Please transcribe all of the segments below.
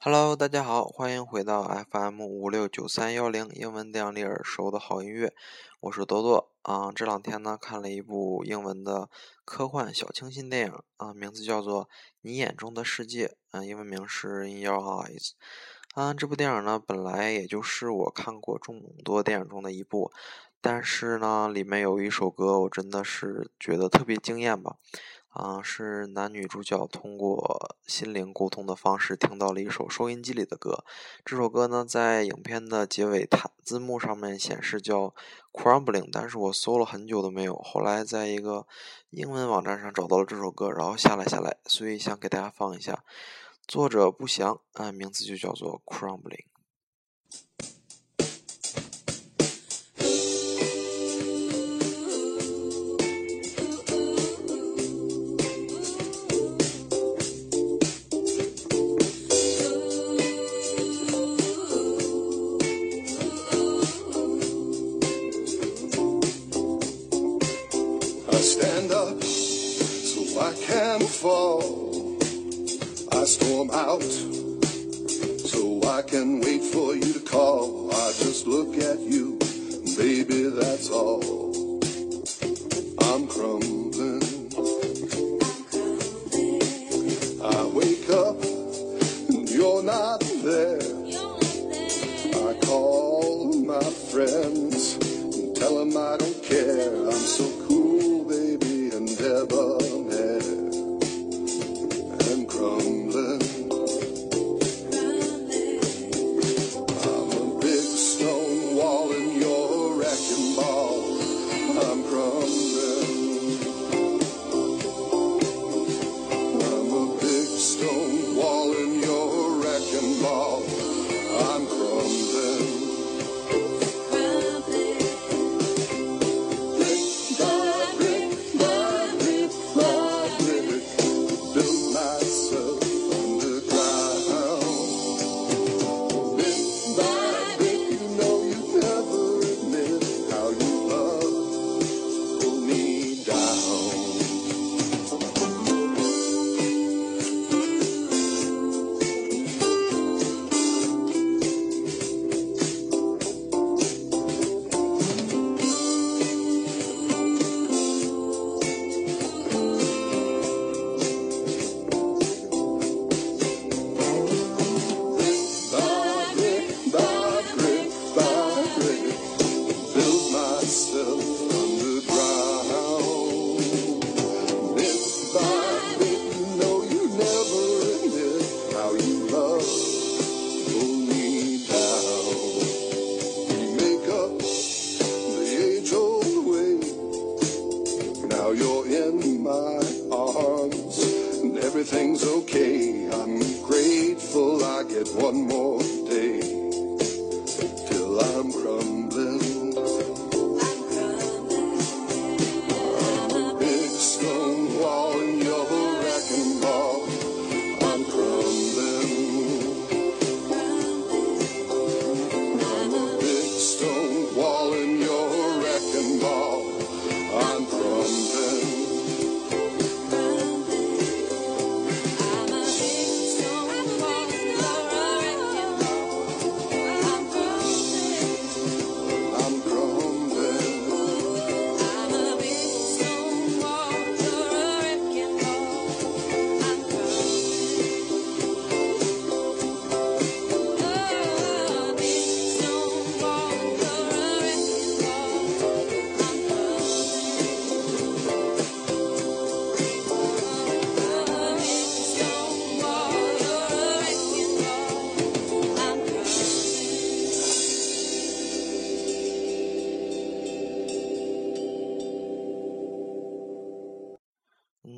Hello，大家好，欢迎回到 FM 五六九三幺零英文电影里耳熟的好音乐，我是多多啊。这两天呢，看了一部英文的科幻小清新电影啊，名字叫做《你眼中的世界》啊，英文名是《In Your Eyes》啊。这部电影呢，本来也就是我看过众多电影中的一部，但是呢，里面有一首歌，我真的是觉得特别惊艳吧。啊，是男女主角通过心灵沟通的方式听到了一首收音机里的歌。这首歌呢，在影片的结尾弹字幕上面显示叫《Crumbling》，但是我搜了很久都没有。后来在一个英文网站上找到了这首歌，然后下了下来，所以想给大家放一下。作者不详，啊，名字就叫做《Crumbling》。Stand up so I can fall. I storm out so I can wait for you to call. I just look at you, baby, that's all. from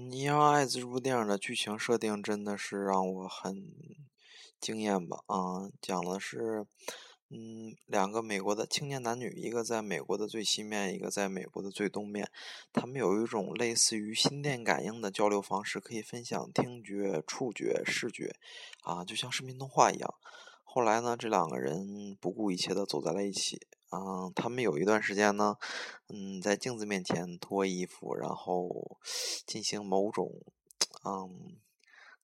In Your Eyes》这部电影的剧情设定真的是让我很惊艳吧？啊，讲的是，嗯，两个美国的青年男女，一个在美国的最西面，一个在美国的最东面，他们有一种类似于心电感应的交流方式，可以分享听觉、触觉、视觉，啊，就像视频通话一样。后来呢，这两个人不顾一切的走在了一起。嗯，他们有一段时间呢，嗯，在镜子面前脱衣服，然后进行某种，嗯，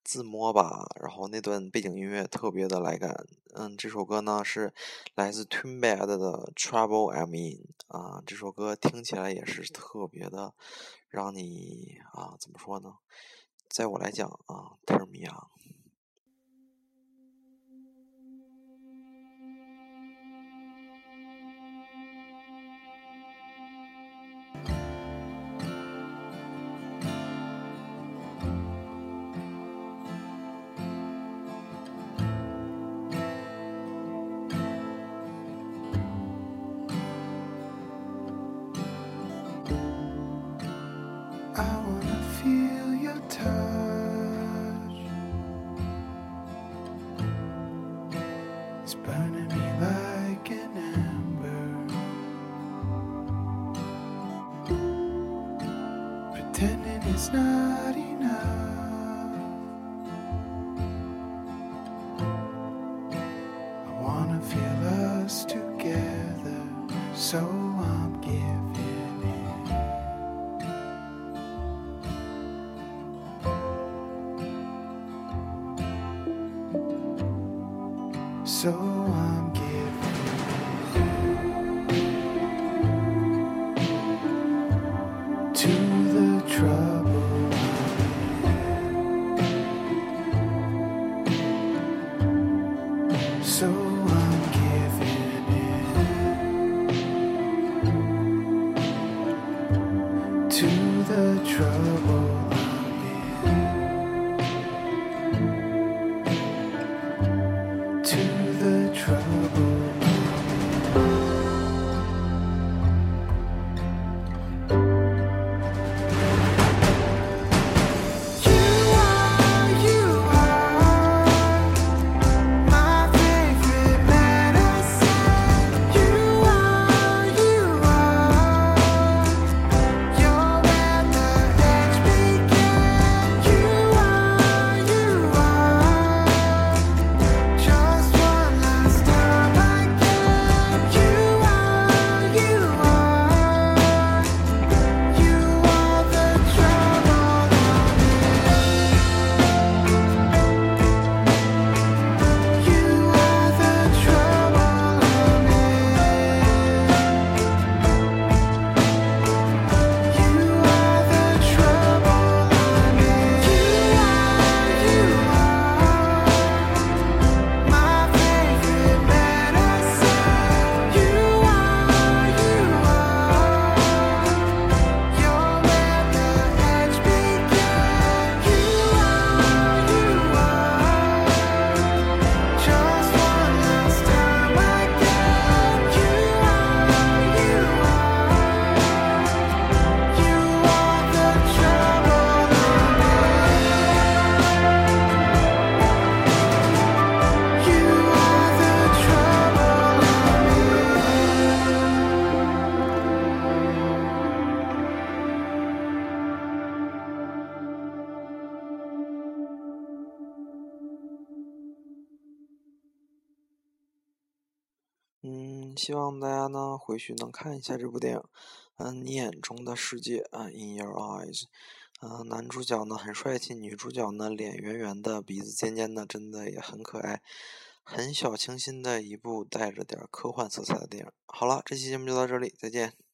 自摸吧，然后那段背景音乐特别的来感。嗯，这首歌呢是来自 Twin Bed 的 Trouble I'm In 啊，这首歌听起来也是特别的让你啊，怎么说呢？在我来讲啊，turn me on。It's not enough. I wanna feel us together, so I'm giving in. So I'm trouble 希望大家呢回去能看一下这部电影。嗯，你眼中的世界啊，In Your Eyes。嗯，男主角呢很帅气，女主角呢脸圆圆的，鼻子尖尖的，真的也很可爱，很小清新的一部带着点科幻色彩的电影。好了，这期节目就到这里，再见。